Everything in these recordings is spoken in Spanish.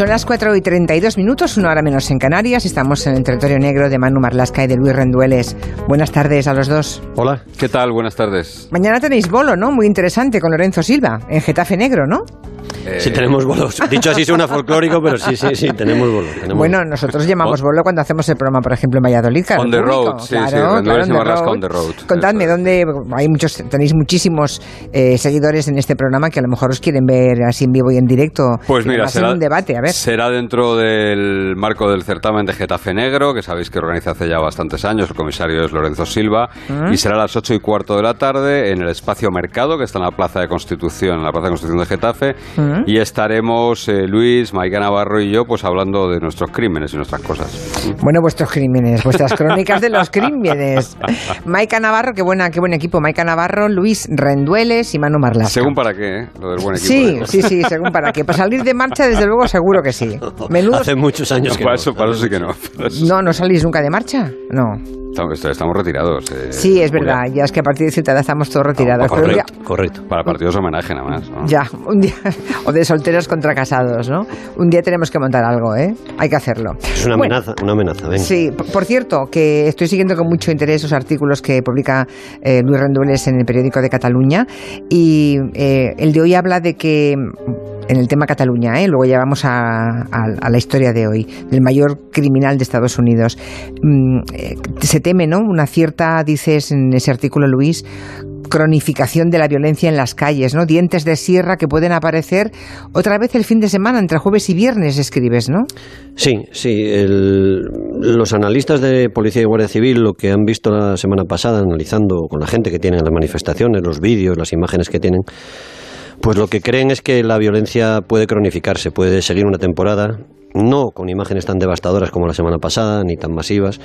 Son las 4 y 32 minutos, una hora menos en Canarias. Estamos en el territorio negro de Manu Marlasca y de Luis Rendueles. Buenas tardes a los dos. Hola, ¿qué tal? Buenas tardes. Mañana tenéis bolo, ¿no? Muy interesante con Lorenzo Silva, en Getafe Negro, ¿no? sí, tenemos bolos. Dicho así suena folclórico, pero sí, sí, sí, tenemos bolo. bueno, nosotros llamamos bolo cuando hacemos el programa, por ejemplo, en Valladolid. on the road, sí, sí, claro, claro, on the road. Contadme, ¿dónde hay muchos, tenéis muchísimos eh, seguidores en este programa que a lo mejor os quieren ver así en vivo y en directo? Pues mira, será un debate, a ver. Será dentro del marco del certamen de Getafe Negro, que sabéis que organiza hace ya bastantes años, el comisario es Lorenzo Silva, mm. y será a las ocho y cuarto de la tarde en el espacio Mercado, que está en la Plaza de Constitución, en la Plaza de Constitución de Getafe, mm. y estaremos eh, Luis, Maica Navarro y yo pues hablando de nuestros crímenes y nuestras cosas. Bueno, vuestros crímenes, vuestras crónicas de los crímenes. Maica Navarro, qué buena, qué buen equipo. Maica Navarro, Luis Rendueles y Manu Marlas. Según para qué, ¿eh? lo del buen equipo. Sí, sí, sí, según para qué. Para salir de marcha, desde luego, seguro que sí. Hace muchos años que para Eso, para eso sí que no. No, ¿no salís nunca de marcha? No. Estamos retirados. Eh, sí, es verdad. Ya es que a partir de cierta edad estamos todos retirados. correcto, correcto, Para partidos de homenaje nada más. Ya, un día. O de solteros contra casados, ¿no? Un día tenemos que montar algo, ¿eh? Hay que hacerlo. Es una amenaza, una amenaza. Venga. Sí, por cierto, que estoy siguiendo con mucho interés los artículos que publica eh, Luis Rendueles en el periódico de Cataluña. Y eh, el de hoy habla de que en el tema Cataluña, ¿eh? luego ya vamos a, la historia de hoy, del mayor criminal de Estados Unidos. Mm, eh, se teme, ¿no? Una cierta, dices en ese artículo, Luis, cronificación de la violencia en las calles, ¿no? Dientes de sierra que pueden aparecer otra vez el fin de semana, entre jueves y viernes, escribes, ¿no? Sí, sí. los analistas de Policía y Guardia Civil lo que han visto la semana pasada, analizando con la gente que tiene las manifestaciones, los vídeos, las imágenes que tienen, pues lo que creen es que la violencia puede cronificarse, puede seguir una temporada, no con imágenes tan devastadoras como la semana pasada, ni tan masivas,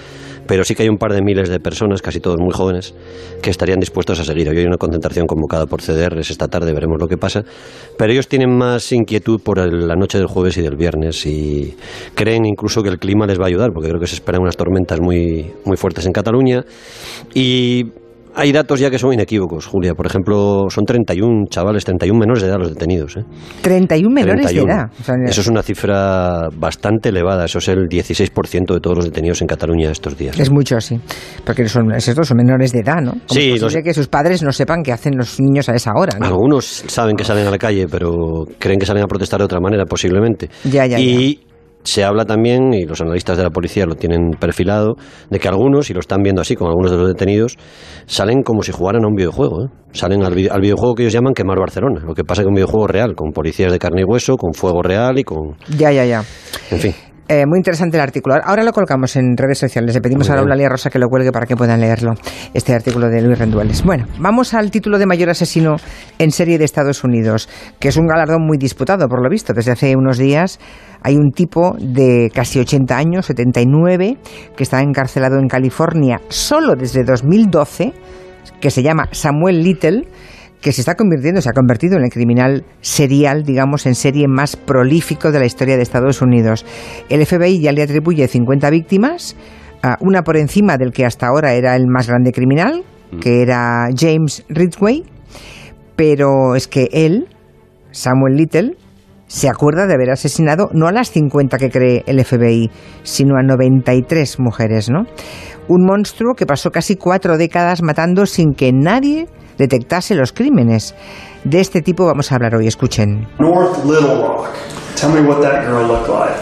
pero sí que hay un par de miles de personas, casi todos muy jóvenes, que estarían dispuestos a seguir. Hoy hay una concentración convocada por CDRs esta tarde, veremos lo que pasa, pero ellos tienen más inquietud por la noche del jueves y del viernes y creen incluso que el clima les va a ayudar, porque creo que se esperan unas tormentas muy, muy fuertes en Cataluña y hay datos ya que son inequívocos, Julia. Por ejemplo, son 31 chavales, 31 menores de edad los detenidos. ¿eh? 31 menores de edad. Eso es una cifra bastante elevada. Eso es el 16% de todos los detenidos en Cataluña estos días. Es mucho, sí. Porque son, estos son menores de edad, ¿no? sí. Es posible que sus padres no sepan qué hacen los niños a esa hora, ¿no? Algunos saben que salen a la calle, pero creen que salen a protestar de otra manera, posiblemente. Ya, ya, y se habla también, y los analistas de la policía lo tienen perfilado, de que algunos, y lo están viendo así con algunos de los detenidos, salen como si jugaran a un videojuego. ¿eh? Salen al, videojuego que ellos llaman Quemar Barcelona. Lo que pasa es que un videojuego real, con policías de carne y hueso, con fuego real y con... Ya, ya, ya. En fin. Eh, muy interesante el artículo. Ahora lo colocamos en redes sociales. Le pedimos a Eulalia Rosa que lo cuelgue para que puedan leerlo, este artículo de Luis Rendueles. Bueno, vamos al título de mayor asesino en serie de Estados Unidos, que es un galardón muy disputado, por lo visto. Desde hace unos días hay un tipo de casi 80 años, 79, que está encarcelado en California solo desde 2012, que se llama Samuel Little que se está convirtiendo, se ha convertido en el criminal serial, digamos, en serie más prolífico de la historia de Estados Unidos. El FBI ya le atribuye 50 víctimas, una por encima del que hasta ahora era el más grande criminal, mm. que era James Ridgway, pero es que él, Samuel Little, se acuerda de haber asesinado no a las 50 que cree el FBI, sino a 93 mujeres, ¿no? Un monstruo que pasó casi cuatro décadas matando sin que nadie detectase los crímenes. De este tipo vamos a hablar hoy, escuchen. North Little Rock. Tell me what that girl looked like.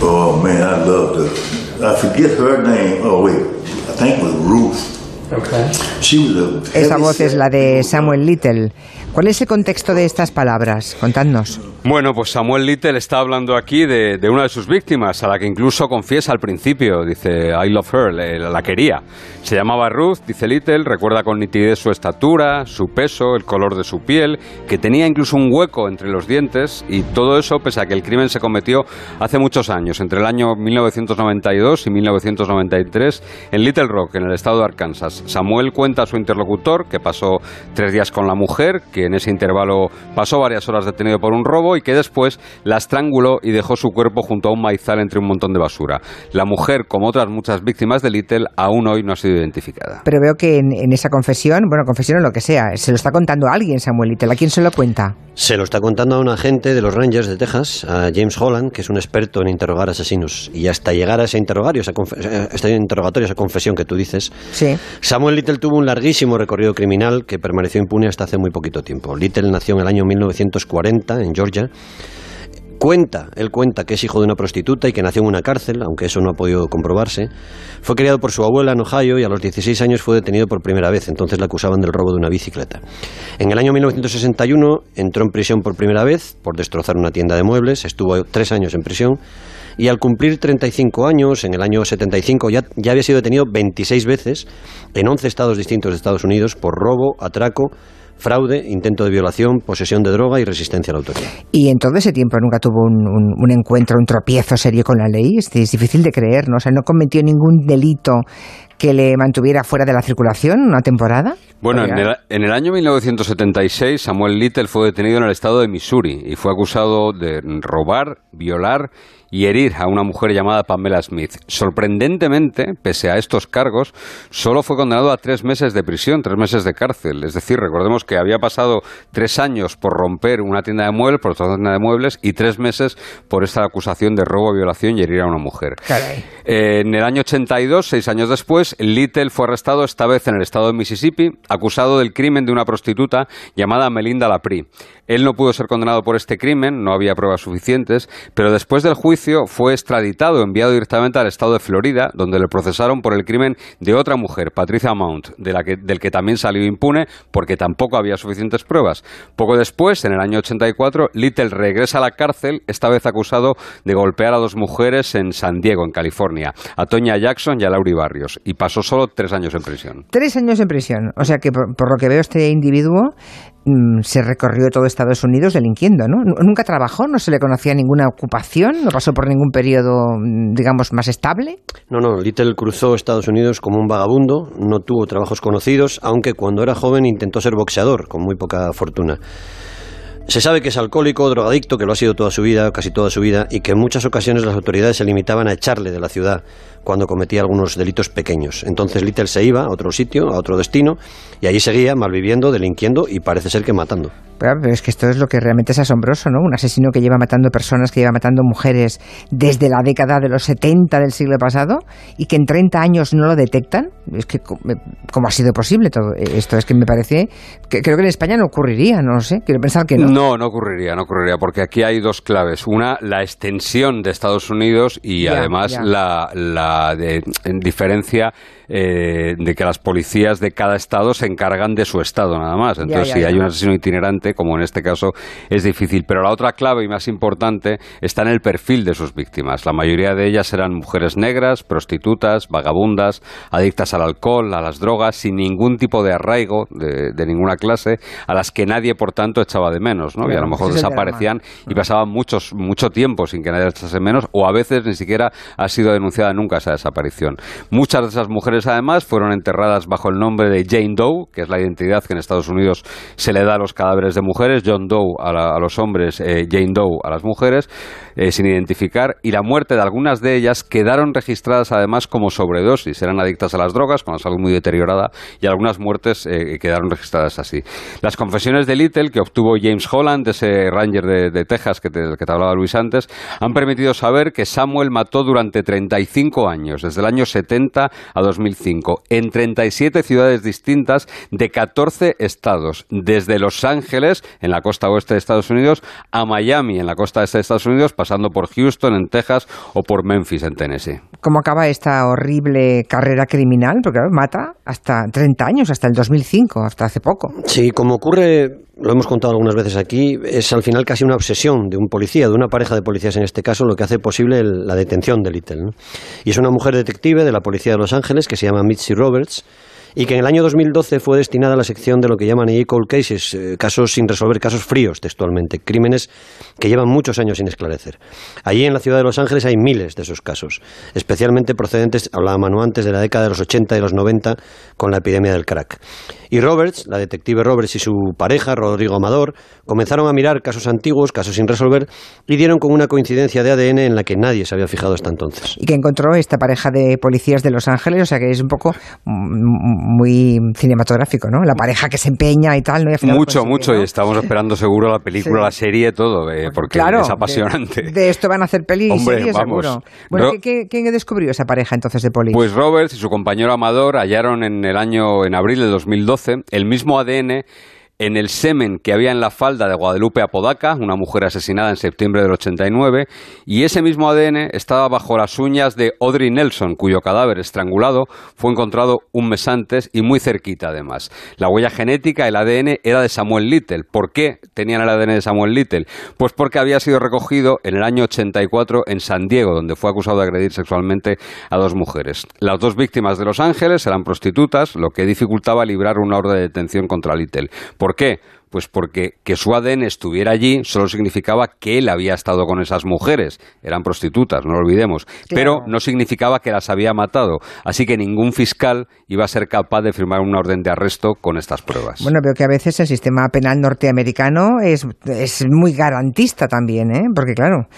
Oh man, I loved her. I forget her name. Oh wait, I think it was Ruth. Okay. She was a Esa voz es la de Samuel Little. ¿Cuál es el contexto de estas palabras? Contadnos. Bueno, pues Samuel Little está hablando aquí de, una de sus víctimas, a la que incluso confiesa al principio. Dice, I love her, la quería. Se llamaba Ruth, dice Little, recuerda con nitidez su estatura, su peso, el color de su piel, que tenía incluso un hueco entre los dientes, y todo eso pese a que el crimen se cometió hace muchos años, entre el año 1992 y 1993, en Little Rock, en el estado de Arkansas. Samuel cuenta a su interlocutor que pasó tres días con la mujer, que en ese intervalo pasó varias horas detenido por un robo y que después la estranguló y dejó su cuerpo junto a un maizal entre un montón de basura. La mujer, como otras muchas víctimas de Little, aún hoy no ha sido identificada. Pero veo que en, en esa confesión, bueno, confesión o lo que sea, se lo está contando a alguien Samuel Little. ¿A quién se lo cuenta? Se lo está contando a un agente de los Rangers de Texas, a James Holland, que es un experto en interrogar asesinos. Y hasta llegar a ese interrogatorio, esa, eh, este interrogatorio, esa confesión que tú dices, Sí. Samuel Little tuvo un larguísimo recorrido criminal que permaneció impune hasta hace muy poquito tiempo. Little nació en el año 1940 en Georgia. Cuenta, él cuenta que es hijo de una prostituta y que nació en una cárcel, aunque eso no ha podido comprobarse. Fue criado por su abuela en Ohio y a los 16 años fue detenido por primera vez, entonces le acusaban del robo de una bicicleta. En el año 1961 entró en prisión por primera vez por destrozar una tienda de muebles, estuvo tres años en prisión y al cumplir 35 años, en el año 75, ya, ya había sido detenido 26 veces en 11 estados distintos de Estados Unidos por robo, atraco, fraude, intento de violación, posesión de droga y resistencia a la autoridad. Y en todo ese tiempo nunca tuvo un, encuentro, un tropiezo serio con la ley. Es, es difícil de creer, ¿no? O sea, no cometió ningún delito que le mantuviera fuera de la circulación una temporada. Bueno, en el, en el año 1976 Samuel Little fue detenido en el estado de Missouri y fue acusado de robar, violar y herir a una mujer llamada Pamela Smith. Sorprendentemente, pese a estos cargos, solo fue condenado a tres meses de prisión, tres meses de cárcel. Es decir, recordemos que había pasado tres años por romper una tienda de muebles, por otra tienda de muebles, y tres meses por esta acusación de robo, violación y herir a una mujer. Eh, En el año 82, seis años después, Little fue arrestado esta vez en el estado de Mississippi, acusado del crimen de una prostituta llamada Melinda Lapri. Él no pudo ser condenado por este crimen, no había pruebas suficientes, pero después del juicio fue extraditado, enviado directamente al estado de Florida, donde le procesaron por el crimen de otra mujer, Patricia Mount, del que también salió impune porque tampoco había suficientes pruebas. Poco después, en el año 84, Little regresa a la cárcel, esta vez acusado de golpear a dos mujeres en San Diego, en California, a Tonya Jackson y a Laurie Barrios, pasó solo tres años en prisión. Tres años en prisión. O sea que, por, por lo que veo, este individuo mm, se recorrió todo Estados Unidos delinquiendo, ¿no? Nu- Nunca trabajó, no se le conocía ninguna ocupación, no pasó por ningún periodo, mm, digamos, más estable. No, no, Little cruzó Estados Unidos como un vagabundo, no tuvo trabajos conocidos, aunque cuando era joven intentó ser boxeador, con muy poca fortuna. Se sabe que es alcohólico, drogadicto, que lo ha sido toda su vida, casi toda su vida, y que en muchas ocasiones las autoridades se limitaban a echarle de la ciudad cuando cometía algunos delitos pequeños. Entonces Little se iba a otro sitio, a otro destino, y allí seguía malviviendo, delinquiendo y parece ser que matando. Pero, es que esto es lo que realmente es asombroso, ¿no? Un asesino que lleva matando personas, que lleva matando mujeres desde la década de los 70 del siglo pasado y que en 30 años no lo detectan. Es que, ¿cómo ha sido posible todo esto? Es que me parece, que creo que en España no ocurriría, no lo sé. Quiero pensar que no. No, no ocurriría, no ocurriría, porque aquí hay dos claves. Una, la extensión de Estados Unidos y Ya, además ya. la, la de- en diferencia eh, de que las policías de cada estado se encargan de su estado nada más. Entonces, ya, si ya. hay un asesino itinerante, como en este caso, es difícil. Pero la otra clave y más importante está en el perfil de sus víctimas. La mayoría de ellas eran mujeres negras, prostitutas, vagabundas, adictas al alcohol, a las drogas, sin ningún tipo de arraigo de, de ninguna clase, a las que nadie, por tanto, echaba de menos, ¿no? y a lo mejor desaparecían y pasaban muchos, mucho tiempo sin que nadie echase menos, o a veces ni siquiera ha sido denunciada nunca esa desaparición. Muchas de esas mujeres, además, fueron enterradas bajo el nombre de Jane Doe, que es la identidad que en Estados Unidos se le da a los cadáveres de mujeres, John Doe a, la- a los hombres, eh, Jane Doe a las mujeres, eh, sin identificar, y la muerte de algunas de ellas quedaron registradas además como sobredosis, eran adictas a las drogas, con la salud muy deteriorada, y algunas muertes eh, quedaron registradas así. Las confesiones de Little, que obtuvo James Holland, ese ranger de, Texas que del que te hablaba Luis antes, han permitido saber que Samuel mató durante 35 años, desde el año 70 a 2005, en 37 ciudades distintas de 14 estados, desde Los Ángeles, en la costa oeste de Estados Unidos, a Miami, en la costa este de Estados Unidos, pasando por Houston, en Texas, o por Memphis, en Tennessee. ¿Cómo acaba esta horrible carrera criminal? Porque claro, mata hasta 30 años, hasta el 2005, hasta hace poco. Sí, como ocurre, lo hemos contado algunas veces aquí, es al final casi una obsesión de un policía, de una pareja de policías en este caso, lo que hace posible el- la detención de Little. Y es una mujer detective de la policía de Los Ángeles que se llama Mitzi Roberts y que en el año 2012 fue destinada a la sección de lo que llaman ahí cold cases, eh, casos sin resolver, casos fríos textualmente, crímenes que llevan muchos años sin esclarecer. Allí en la ciudad de Los Ángeles hay miles de esos casos, especialmente procedentes, hablaba Manu antes, de la década de los 80 y los 90 con la epidemia del crack. Y Roberts, la detective Roberts y su pareja, Rodrigo Amador, comenzaron a mirar casos antiguos, casos sin resolver, y dieron con una coincidencia de ADN en la que nadie se había fijado hasta entonces. Y que encontró esta pareja de policías de Los Ángeles, o sea que es un poco mm, muy cinematográfico, ¿no? La pareja que se empeña y tal, ¿no? mucho, mucho, y estamos esperando seguro la película, la serie, todo, eh, porque es apasionante. De, esto van a hacer peli y serie, seguro. Bueno, ¿quién descubrió esa pareja entonces de policías? Pues Roberts y su compañero Amador hallaron en el año, en abril de 2012, el mismo ADN en el semen que había en la falda de Guadalupe Apodaca, una mujer asesinada en septiembre del 89, y ese mismo ADN estaba bajo las uñas de Audrey Nelson, cuyo cadáver estrangulado fue encontrado un mes antes y muy cerquita además. La huella genética, el ADN, era de Samuel Little. ¿Por qué tenían el ADN de Samuel Little? Pues porque había sido recogido en el año 84 en San Diego, donde fue acusado de agredir sexualmente a dos mujeres. Las dos víctimas de Los Ángeles eran prostitutas, lo que dificultaba librar una orden de detención contra Little. ¿Por qué? Pues porque que su ADN estuviera allí solo significaba que él había estado con esas mujeres. Eran prostitutas, no lo olvidemos. Pero no significaba que las había matado. Así que ningún fiscal iba a ser capaz de firmar una orden de arresto con estas pruebas. Bueno, veo que a veces el sistema penal norteamericano es, es muy garantista también, ¿eh? Porque claro,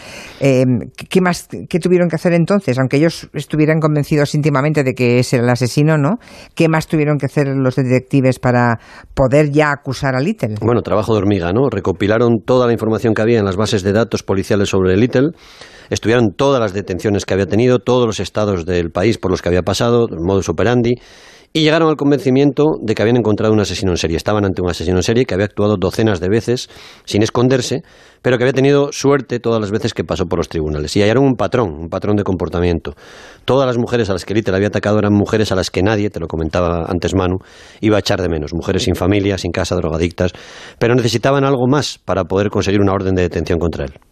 eh, ¿qué más qué tuvieron que hacer entonces? Aunque ellos estuvieran convencidos íntimamente de que era el asesino, ¿no? ¿Qué más tuvieron que hacer los detectives para poder ya acusar a Little? Bueno, trabajo de hormiga, ¿no? Recopilaron toda la información que había en las bases de datos policiales sobre Little, estudiaron todas las detenciones que había tenido, todos los estados del país por los que había pasado, el modus operandi, y llegaron al convencimiento de que habían encontrado un asesino en serie. Estaban ante un asesino en serie que había actuado docenas de veces sin esconderse, pero que había tenido suerte todas las veces que pasó por los tribunales. Y hallaron un patrón, un patrón de comportamiento. Todas las mujeres a las que Little había atacado eran mujeres a las que nadie, te lo comentaba antes Manu, iba a echar de menos. Mujeres sin familia, sin casa, drogadictas, pero necesitaban algo más para poder conseguir una orden de detención contra él.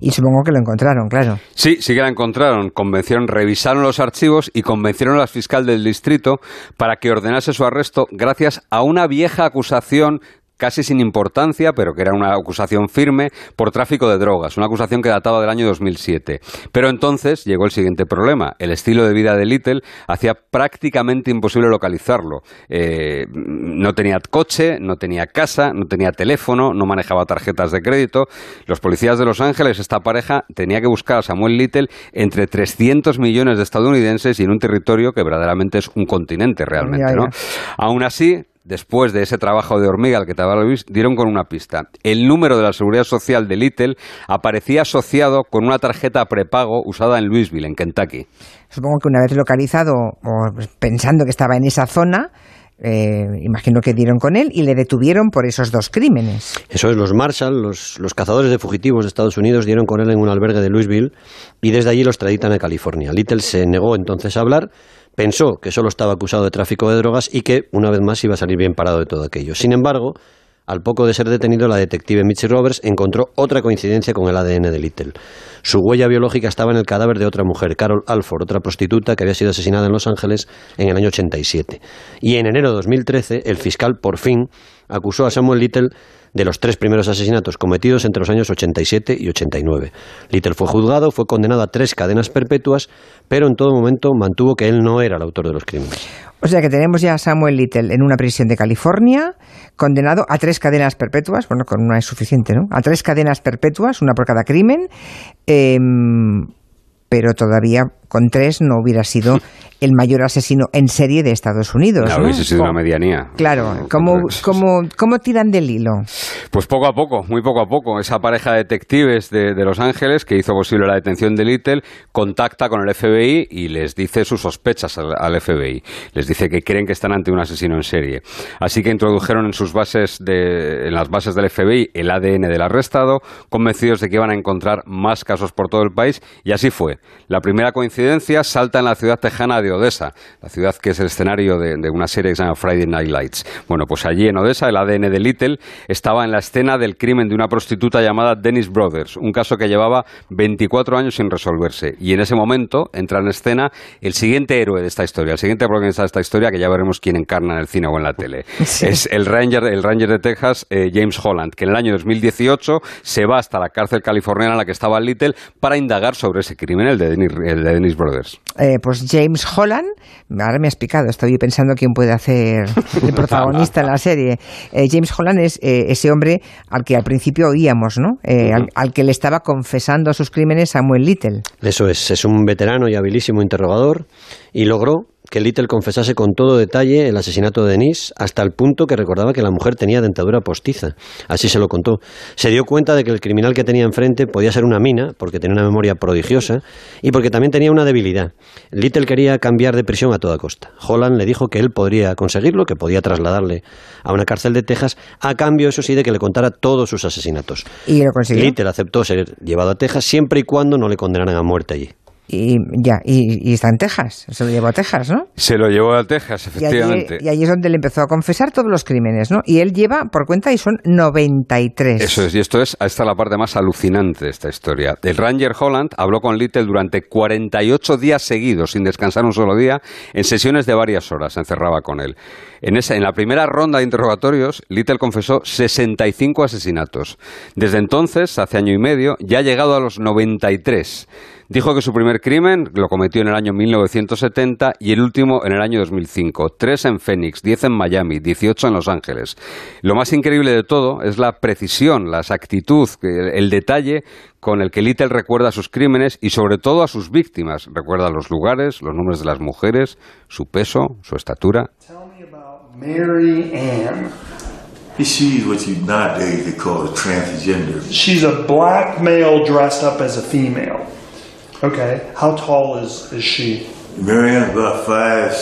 Y supongo que lo encontraron, claro. Sí, sí que la encontraron. Convencieron, revisaron los archivos y convencieron a la fiscal del distrito para que ordenase su arresto gracias a una vieja acusación casi sin importancia, pero que era una acusación firme por tráfico de drogas, una acusación que databa del año 2007. Pero entonces llegó el siguiente problema. El estilo de vida de Little hacía prácticamente imposible localizarlo. Eh, no tenía coche, no tenía casa, no tenía teléfono, no manejaba tarjetas de crédito. Los policías de Los Ángeles, esta pareja, tenía que buscar a Samuel Little entre 300 millones de estadounidenses y en un territorio que verdaderamente es un continente realmente. ¿no? Aún así, después de ese trabajo de hormiga al que te Luis, dieron con una pista. El número de la seguridad social de Little aparecía asociado con una tarjeta prepago usada en Louisville, en Kentucky. Supongo que una vez localizado o pensando que estaba en esa zona, eh, imagino que dieron con él y le detuvieron por esos dos crímenes. Eso es, los Marshall, los, los, cazadores de fugitivos de Estados Unidos, dieron con él en un albergue de Louisville y desde allí los traditan a California. Little se negó entonces a hablar pensó que solo estaba acusado de tráfico de drogas y que, una vez más, iba a salir bien parado de todo aquello. Sin embargo, al poco de ser detenido, la detective Mitzi Roberts encontró otra coincidencia con el ADN de Little. Su huella biológica estaba en el cadáver de otra mujer, Carol Alford, otra prostituta que había sido asesinada en Los Ángeles en el año 87. Y en enero de 2013, el fiscal por fin acusó a Samuel Little de los tres primeros asesinatos cometidos entre los años 87 y 89. Little fue juzgado, fue condenado a tres cadenas perpetuas, pero en todo momento mantuvo que él no era el autor de los crímenes. O sea que tenemos ya a Samuel Little en una prisión de California, condenado a tres cadenas perpetuas, bueno, con una es suficiente, ¿no? A tres cadenas perpetuas, una por cada crimen, em, pero todavía con tres no hubiera sido el mayor asesino en serie de Estados Unidos. No, hubiese sido una medianía. Claro, ¿cómo, cómo, cómo tiran del hilo? Pues poco a poco, muy poco a poco. Esa pareja de detectives de, de, Los Ángeles que hizo posible la detención de Little contacta con el FBI y les dice sus sospechas al, al, FBI. Les dice que creen que están ante un asesino en serie. Así que introdujeron en sus bases, de, en las bases del FBI, el ADN del arrestado, convencidos de que iban a encontrar más casos por todo el país y así fue. La primera coincidencia salta en la ciudad tejana de Odessa, la ciudad que es el escenario de, una serie que se llama Friday Night Lights. Bueno, pues allí en Odessa el ADN de Little estaba en la escena del crimen de una prostituta llamada Dennis Brothers, un caso que llevaba 24 años sin resolverse. Y en ese momento entra en escena el siguiente héroe de esta historia, el siguiente protagonista de esta historia, que ya veremos quién encarna en el cine o en la tele. Es el Ranger, el Ranger de Texas, eh, James Holland, que en el año 2018 se va hasta la cárcel californiana en la que estaba Little para indagar sobre ese crimen, el de Dennis, Brothers. Eh, pues James Holland, ahora me has explicado, estoy pensando quién puede hacer el protagonista en la serie. Eh, James Holland es ese hombre al que al principio oíamos, ¿no? al, al, que le estaba confesando sus crímenes Samuel Little. Eso es, es un veterano y habilísimo interrogador y logró que Little confesase con todo detalle el asesinato de Denise, hasta el punto que recordaba que la mujer tenía dentadura postiza. Así se lo contó. Se dio cuenta de que el criminal que tenía enfrente podía ser una mina, porque tenía una memoria prodigiosa, y porque también tenía una debilidad. Little quería cambiar de prisión a toda costa. Holland le dijo que él podría conseguirlo, que podía trasladarle a una cárcel de Texas, a cambio, eso sí, de que le contara todos sus asesinatos. ¿Y lo consiguió? Little aceptó ser llevado a Texas siempre y cuando no le condenaran a muerte allí. Y ya, y, está en Texas, se lo llevó a Texas, ¿no? Se lo llevó a Texas, efectivamente. Y allí, es donde le empezó a confesar todos los crímenes, ¿no? Y él lleva por cuenta y son 93. Eso es, y esto es, esta es la parte más alucinante de esta historia. El Ranger Holland habló con Little durante 48 días seguidos, sin descansar un solo día, en sesiones de varias horas, se encerraba con él. En, esa, en la primera ronda de interrogatorios, Little confesó 65 asesinatos. Desde entonces, hace año y medio, ya ha llegado a los 93. Dijo que su primer crimen lo cometió en el año 1970 y el último en el año 2005. Tres en Phoenix, diez en Miami, 18 en Los Ángeles. Lo más increíble de todo es la precisión, la exactitud, el detalle con el que Little recuerda sus crímenes y sobre todo a sus víctimas. Recuerda los lugares, los nombres de las mujeres, su peso, su estatura. Mary Ann. She's what you nowadays they call a transgender. She's a black male dressed up as a female. Okay. How tall is, is she? Marianne's about five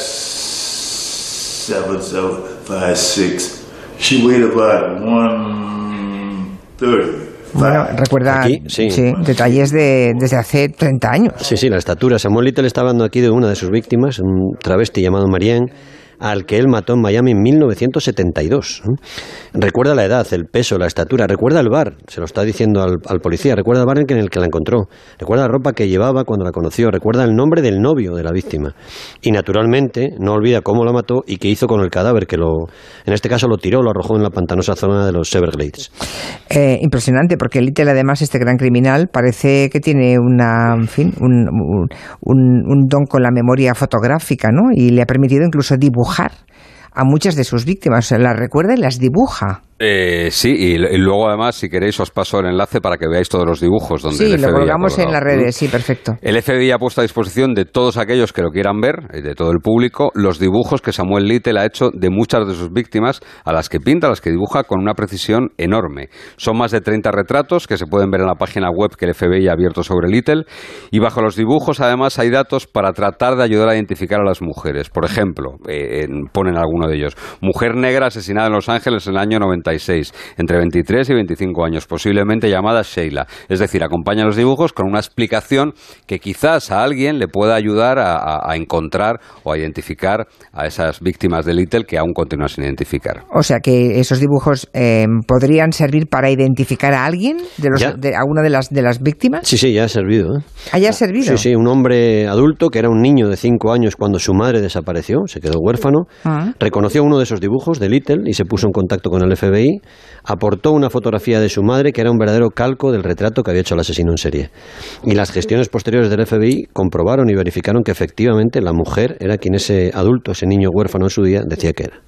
seven, seven, five six. She weighed about one thirty. Bueno, recuerda aquí, sí. Sí, detalles de, desde hace 30 años. Sí, sí, la estatura. Samuel Little está hablando aquí de una de sus víctimas, un travesti llamado Marianne al que él mató en Miami en 1972. Recuerda la edad, el peso, la estatura, recuerda el bar, se lo está diciendo al, policía, recuerda el bar en el que la encontró, recuerda la ropa que llevaba cuando la conoció, recuerda el nombre del novio de la víctima. Y naturalmente no olvida cómo la mató y qué hizo con el cadáver, que lo, en este caso lo tiró, lo arrojó en la pantanosa zona de los Everglades. Eh, impresionante, porque Little además, este gran criminal, parece que tiene una, fin, un, un don con la memoria fotográfica, ¿no? Y le ha permitido incluso dibujar a muchas de sus víctimas, las recuerda y las dibuja. Eh, sí, y, luego además, si queréis, os paso el enlace para que veáis todos los dibujos. Donde sí, lo colgamos en las redes, sí, perfecto. El FBI ha puesto a disposición de todos aquellos que lo quieran ver, eh, de todo el público, los dibujos que Samuel Little ha hecho de muchas de sus víctimas, a las que pinta, a las que dibuja con una precisión enorme. Son más de 30 retratos que se pueden ver en la página web que el FBI ha abierto sobre Little, y bajo los dibujos además hay datos para tratar de ayudar a identificar a las mujeres. Por ejemplo, eh, ponen alguno de ellos, mujer negra asesinada en Los Ángeles en el año 90 entre 23 y 25 años, posiblemente llamada Sheila. Es decir, acompaña los dibujos con una explicación que quizás a alguien le pueda ayudar a, encontrar o a identificar a esas víctimas de Little que aún continúan sin identificar. O sea que esos dibujos eh, podrían servir para identificar a alguien, de, los, de alguna de las, de las víctimas. Sí, sí, ya ha servido. ¿eh? ¿Ah, ya ha servido? Sí, sí, un hombre adulto que era un niño de 5 años cuando su madre desapareció, se quedó huérfano, ah. reconoció uno de esos dibujos de Little y se puso en contacto con el FBI aportó una fotografía de su madre que era un verdadero calco del retrato que había hecho el asesino en serie. Y las gestiones posteriores del FBI comprobaron y verificaron que efectivamente la mujer era quien ese adulto, ese niño huérfano en su día, decía que era.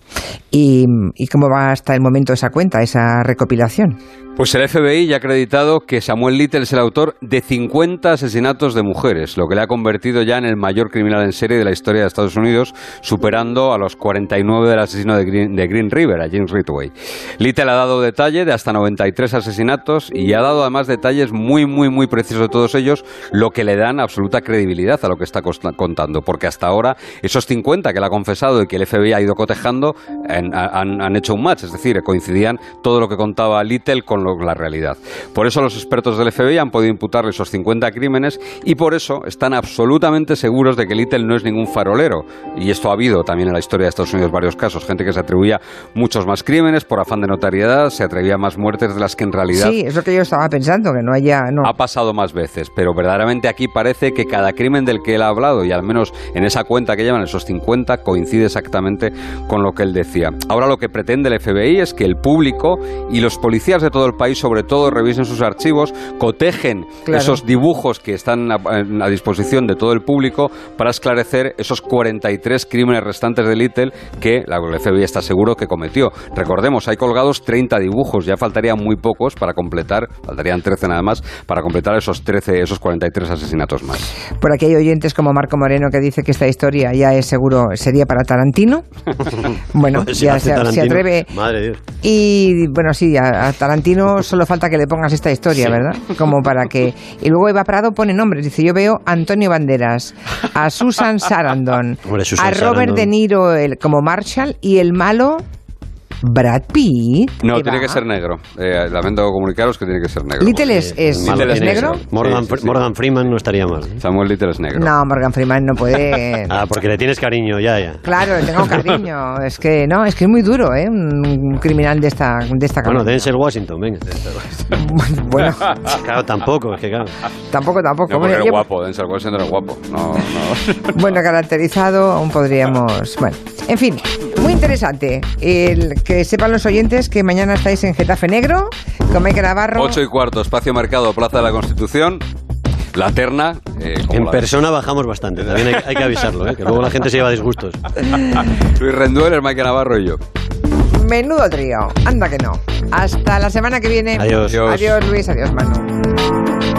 ¿Y, y cómo va hasta el momento esa cuenta, esa recopilación? Pues el FBI ya ha acreditado que Samuel Little es el autor de 50 asesinatos de mujeres, lo que le ha convertido ya en el mayor criminal en serie de la historia de Estados Unidos, superando a los 49 del asesino de Green, River, a James Ridgway. Little ha dado detalle de hasta 93 asesinatos y ha dado además detalles muy, muy, muy precisos de todos ellos, lo que le dan absoluta credibilidad a lo que está contando, porque hasta ahora esos 50 que le ha confesado y que el FBI ha ido cotejando han, han- hecho un match, es decir, coincidían todo lo que contaba Little con lo- la realidad. Por eso los expertos del FBI han podido imputarle esos 50 crímenes y por eso están absolutamente seguros de que Little no es ningún farolero. Y esto ha habido también en la historia de Estados Unidos varios casos, gente que se atribuía muchos más crímenes por afán de notariedad, se atrevía a más muertes de las que en realidad Sí, es lo que yo estaba pensando, que no haya... No. ha pasado más veces, pero verdaderamente aquí parece que cada crimen del que él ha hablado, y al menos en esa cuenta que llevan esos 50, coincide exactamente con lo que él decía. Ahora lo que pretende el FBI es que el público y los policías de todo el país, sobre todo, revisen sus archivos, cotejen Claro. esos dibujos que están a, a disposición de todo el público para esclarecer esos 43 crímenes restantes de Little que la FBI está seguro que cometió. Recordemos, hay colgados 30 dibujos, ya faltarían muy pocos para completar, faltarían 13 nada más, para completar esos 13, esos 43 asesinatos más. Por aquí hay oyentes como Marco Moreno que dice que esta historia ya es seguro, sería para Tarantino. Bueno, Si ya se, atreve. Madre de Dios. Y bueno, sí, a, a Tarantino solo falta que le pongas esta historia, ¿verdad? Como para que. Y luego Eva Prado pone nombres. Dice: Yo veo a Antonio Banderas, a Susan Sarandon, Hombre, Susan a Robert Sarandon. De Niro el, como Marshall y el malo Brad Pitt. No, tiene que ser negro. Eh, lamento comunicaros que tiene que ser negro. Little es, es, Little negro. Morgan, Sí, sí, sí. Morgan Freeman no estaría mal. ¿eh? Samuel Little es negro. No, Morgan Freeman no puede. Ah, porque le tienes cariño, ya, ya. Claro, le tengo cariño. Es que no, es que es muy duro, ¿eh? Un criminal de esta, de esta Bueno. Denzel Washington, venga. Bueno, Claro, tampoco, es que claro. tampoco, tampoco. No, era guapo, Denzel Washington era guapo. No, no. Bueno, caracterizado, aún podríamos. Bueno, en fin, muy interesante. El que sepan los oyentes que mañana estáis en Getafe Negro con Mike Navarro. 8 y cuarto, espacio mercado, Plaza de la Constitución. La terna. eh, En la- persona bajamos bastante, también hay, hay que avisarlo, ¿eh? que luego la gente se lleva a disgustos. Luis Rendueles, Mike Navarro y yo. Menudo trío. Anda que no. Hasta la semana que viene. Adiós. Adiós. Adiós, Luis. Adiós, Manu.